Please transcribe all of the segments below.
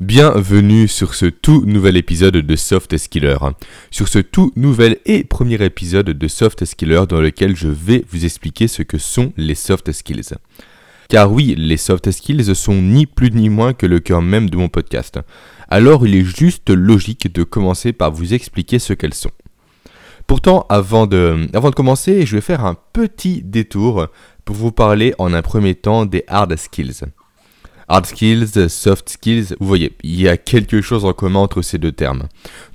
Bienvenue sur ce tout nouvel épisode de Soft Skiller. Sur ce tout nouvel et premier épisode de Soft Skiller dans lequel je vais vous expliquer ce que sont les soft skills. Car oui, les soft skills sont ni plus ni moins que le cœur même de mon podcast. Alors il est juste logique de commencer par vous expliquer ce qu'elles sont. Pourtant, avant de, avant de commencer, je vais faire un petit détour pour vous parler en un premier temps des hard skills. Hard skills, soft skills, vous voyez, il y a quelque chose en commun entre ces deux termes.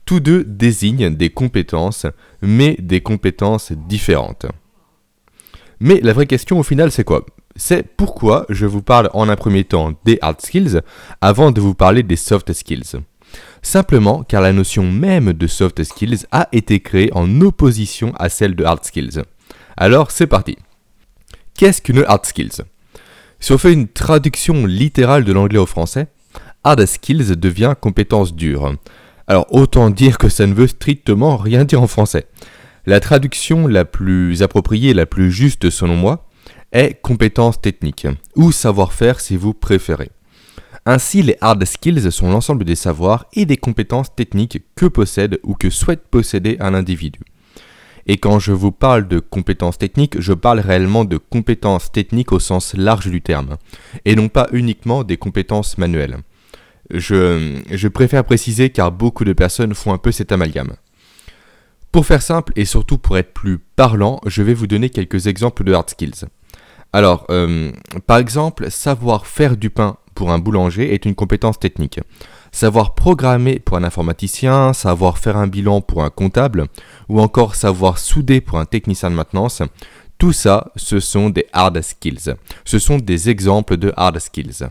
Tous deux désignent des compétences, mais des compétences différentes. Mais la vraie question au final c'est quoi? C'est pourquoi je vous parle en un premier temps des hard skills avant de vous parler des soft skills. Simplement car la notion même de soft skills a été créée en opposition à celle de hard skills. Alors c'est parti. Qu'est-ce qu'une hard skills? Si on fait une traduction littérale de l'anglais au français, hard skills devient compétence dure. Alors autant dire que ça ne veut strictement rien dire en français. La traduction la plus appropriée, la plus juste selon moi, est compétence technique, ou savoir-faire si vous préférez. Ainsi, les hard skills sont l'ensemble des savoirs et des compétences techniques que possède ou que souhaite posséder un individu. Et quand je vous parle de compétences techniques, je parle réellement de compétences techniques au sens large du terme, et non pas uniquement des compétences manuelles. Je, préfère préciser car beaucoup de personnes font un peu cet amalgame. Pour faire simple et surtout pour être plus parlant, je vais vous donner quelques exemples de hard skills. Alors, euh, par exemple, savoir faire du pain pour un boulanger est une compétence technique savoir programmer pour un informaticien, savoir faire un bilan pour un comptable, ou encore savoir souder pour un technicien de maintenance, tout ça, ce sont des hard skills. Ce sont des exemples de hard skills.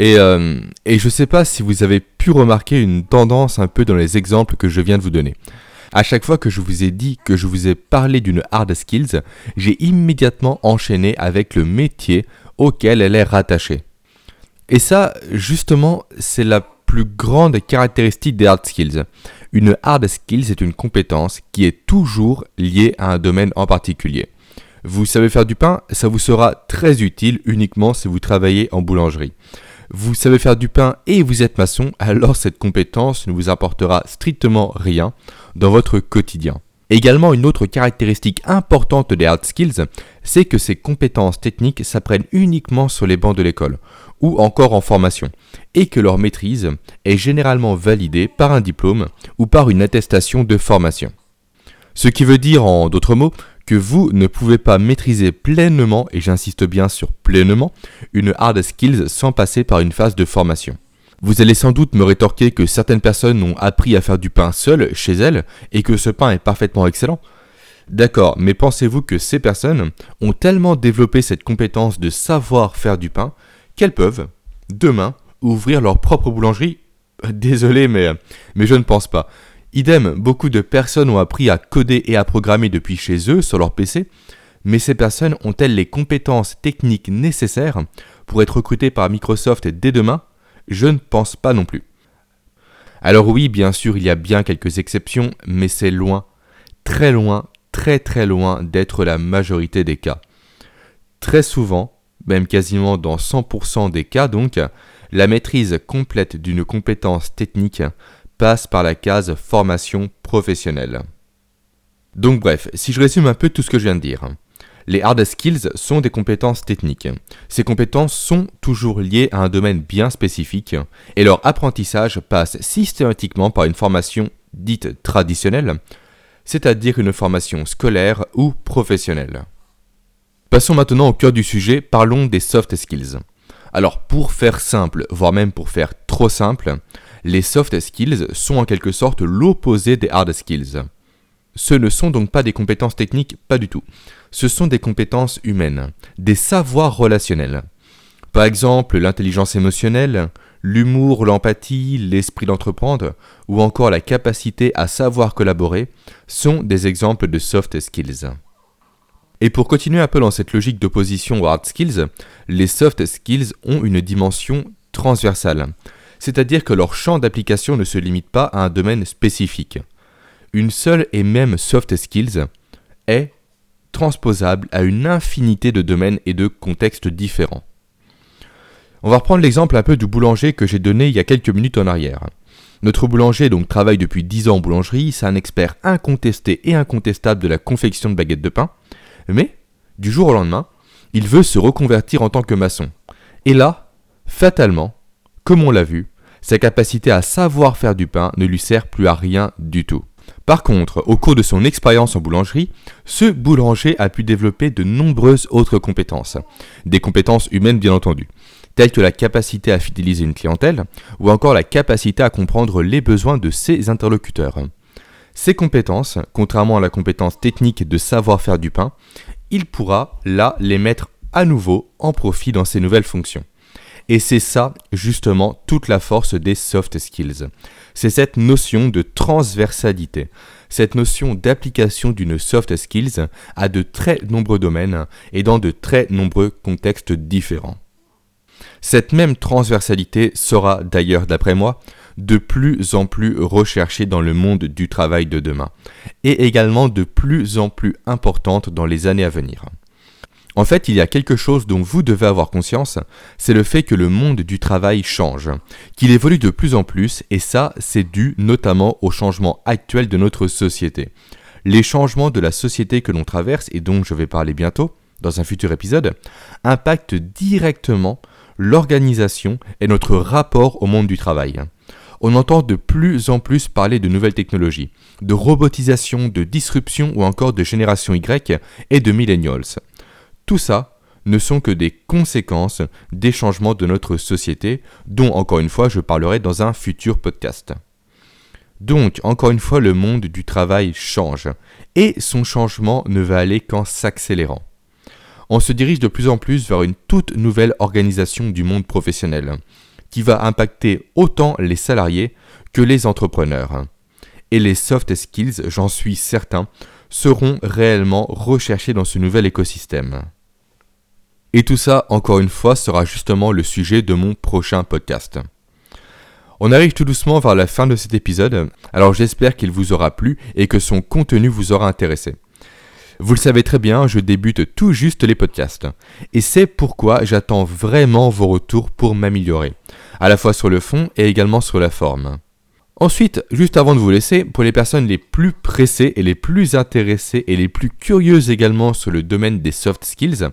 Et, euh, et je ne sais pas si vous avez pu remarquer une tendance un peu dans les exemples que je viens de vous donner. À chaque fois que je vous ai dit que je vous ai parlé d'une hard skills, j'ai immédiatement enchaîné avec le métier auquel elle est rattachée. Et ça, justement, c'est la plus grande caractéristique des hard skills. Une hard skill, c'est une compétence qui est toujours liée à un domaine en particulier. Vous savez faire du pain, ça vous sera très utile uniquement si vous travaillez en boulangerie. Vous savez faire du pain et vous êtes maçon, alors cette compétence ne vous apportera strictement rien dans votre quotidien. Également, une autre caractéristique importante des hard skills, c'est que ces compétences techniques s'apprennent uniquement sur les bancs de l'école ou encore en formation, et que leur maîtrise est généralement validée par un diplôme ou par une attestation de formation. Ce qui veut dire en d'autres mots que vous ne pouvez pas maîtriser pleinement, et j'insiste bien sur pleinement, une hard skills sans passer par une phase de formation. Vous allez sans doute me rétorquer que certaines personnes ont appris à faire du pain seules chez elles et que ce pain est parfaitement excellent. D'accord, mais pensez-vous que ces personnes ont tellement développé cette compétence de savoir faire du pain qu'elles peuvent, demain, ouvrir leur propre boulangerie? Désolé, mais, mais je ne pense pas. Idem, beaucoup de personnes ont appris à coder et à programmer depuis chez eux sur leur PC, mais ces personnes ont-elles les compétences techniques nécessaires pour être recrutées par Microsoft dès demain? Je ne pense pas non plus. Alors oui, bien sûr, il y a bien quelques exceptions, mais c'est loin, très loin, très très loin d'être la majorité des cas. Très souvent, même quasiment dans 100% des cas donc, la maîtrise complète d'une compétence technique passe par la case formation professionnelle. Donc bref, si je résume un peu tout ce que je viens de dire. Les hard skills sont des compétences techniques. Ces compétences sont toujours liées à un domaine bien spécifique et leur apprentissage passe systématiquement par une formation dite traditionnelle, c'est-à-dire une formation scolaire ou professionnelle. Passons maintenant au cœur du sujet, parlons des soft skills. Alors pour faire simple, voire même pour faire trop simple, les soft skills sont en quelque sorte l'opposé des hard skills. Ce ne sont donc pas des compétences techniques, pas du tout. Ce sont des compétences humaines, des savoirs relationnels. Par exemple, l'intelligence émotionnelle, l'humour, l'empathie, l'esprit d'entreprendre, ou encore la capacité à savoir collaborer, sont des exemples de soft skills. Et pour continuer un peu dans cette logique d'opposition aux hard skills, les soft skills ont une dimension transversale, c'est-à-dire que leur champ d'application ne se limite pas à un domaine spécifique. Une seule et même soft skills est transposable à une infinité de domaines et de contextes différents. On va reprendre l'exemple un peu du boulanger que j'ai donné il y a quelques minutes en arrière. Notre boulanger donc travaille depuis 10 ans en boulangerie, c'est un expert incontesté et incontestable de la confection de baguettes de pain, mais du jour au lendemain, il veut se reconvertir en tant que maçon. Et là, fatalement, comme on l'a vu, sa capacité à savoir faire du pain ne lui sert plus à rien du tout. Par contre, au cours de son expérience en boulangerie, ce boulanger a pu développer de nombreuses autres compétences. Des compétences humaines bien entendu, telles que la capacité à fidéliser une clientèle ou encore la capacité à comprendre les besoins de ses interlocuteurs. Ces compétences, contrairement à la compétence technique de savoir faire du pain, il pourra là les mettre à nouveau en profit dans ses nouvelles fonctions. Et c'est ça justement toute la force des soft skills. C'est cette notion de transversalité, cette notion d'application d'une soft skills à de très nombreux domaines et dans de très nombreux contextes différents. Cette même transversalité sera d'ailleurs, d'après moi, de plus en plus recherchée dans le monde du travail de demain, et également de plus en plus importante dans les années à venir. En fait, il y a quelque chose dont vous devez avoir conscience, c'est le fait que le monde du travail change, qu'il évolue de plus en plus, et ça, c'est dû notamment au changement actuel de notre société. Les changements de la société que l'on traverse, et dont je vais parler bientôt, dans un futur épisode, impactent directement l'organisation et notre rapport au monde du travail. On entend de plus en plus parler de nouvelles technologies, de robotisation, de disruption ou encore de génération Y et de millennials. Tout ça ne sont que des conséquences des changements de notre société, dont encore une fois je parlerai dans un futur podcast. Donc, encore une fois, le monde du travail change, et son changement ne va aller qu'en s'accélérant. On se dirige de plus en plus vers une toute nouvelle organisation du monde professionnel, qui va impacter autant les salariés que les entrepreneurs. Et les soft skills, j'en suis certain, seront réellement recherchés dans ce nouvel écosystème. Et tout ça, encore une fois, sera justement le sujet de mon prochain podcast. On arrive tout doucement vers la fin de cet épisode, alors j'espère qu'il vous aura plu et que son contenu vous aura intéressé. Vous le savez très bien, je débute tout juste les podcasts. Et c'est pourquoi j'attends vraiment vos retours pour m'améliorer, à la fois sur le fond et également sur la forme. Ensuite, juste avant de vous laisser, pour les personnes les plus pressées et les plus intéressées et les plus curieuses également sur le domaine des soft skills,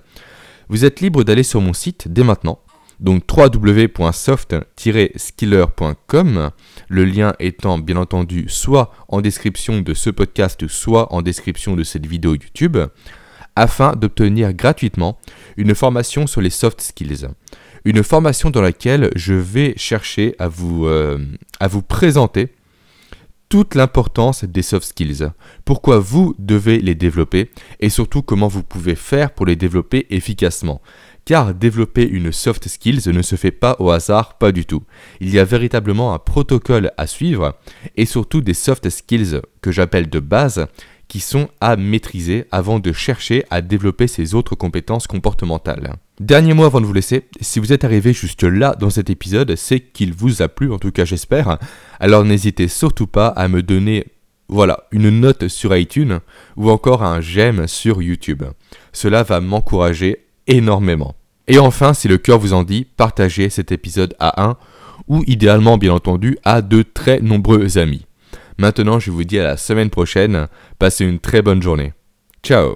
vous êtes libre d'aller sur mon site dès maintenant, donc www.soft-skiller.com, le lien étant bien entendu soit en description de ce podcast, soit en description de cette vidéo YouTube, afin d'obtenir gratuitement une formation sur les soft skills. Une formation dans laquelle je vais chercher à vous, euh, à vous présenter toute l'importance des soft skills, pourquoi vous devez les développer et surtout comment vous pouvez faire pour les développer efficacement. Car développer une soft skills ne se fait pas au hasard, pas du tout. Il y a véritablement un protocole à suivre et surtout des soft skills que j'appelle de base qui sont à maîtriser avant de chercher à développer ces autres compétences comportementales. Dernier mot avant de vous laisser, si vous êtes arrivé juste là dans cet épisode, c'est qu'il vous a plu, en tout cas j'espère. Alors n'hésitez surtout pas à me donner voilà, une note sur iTunes ou encore un j'aime sur YouTube. Cela va m'encourager énormément. Et enfin, si le cœur vous en dit, partagez cet épisode à un ou idéalement bien entendu à de très nombreux amis. Maintenant, je vous dis à la semaine prochaine. Passez une très bonne journée. Ciao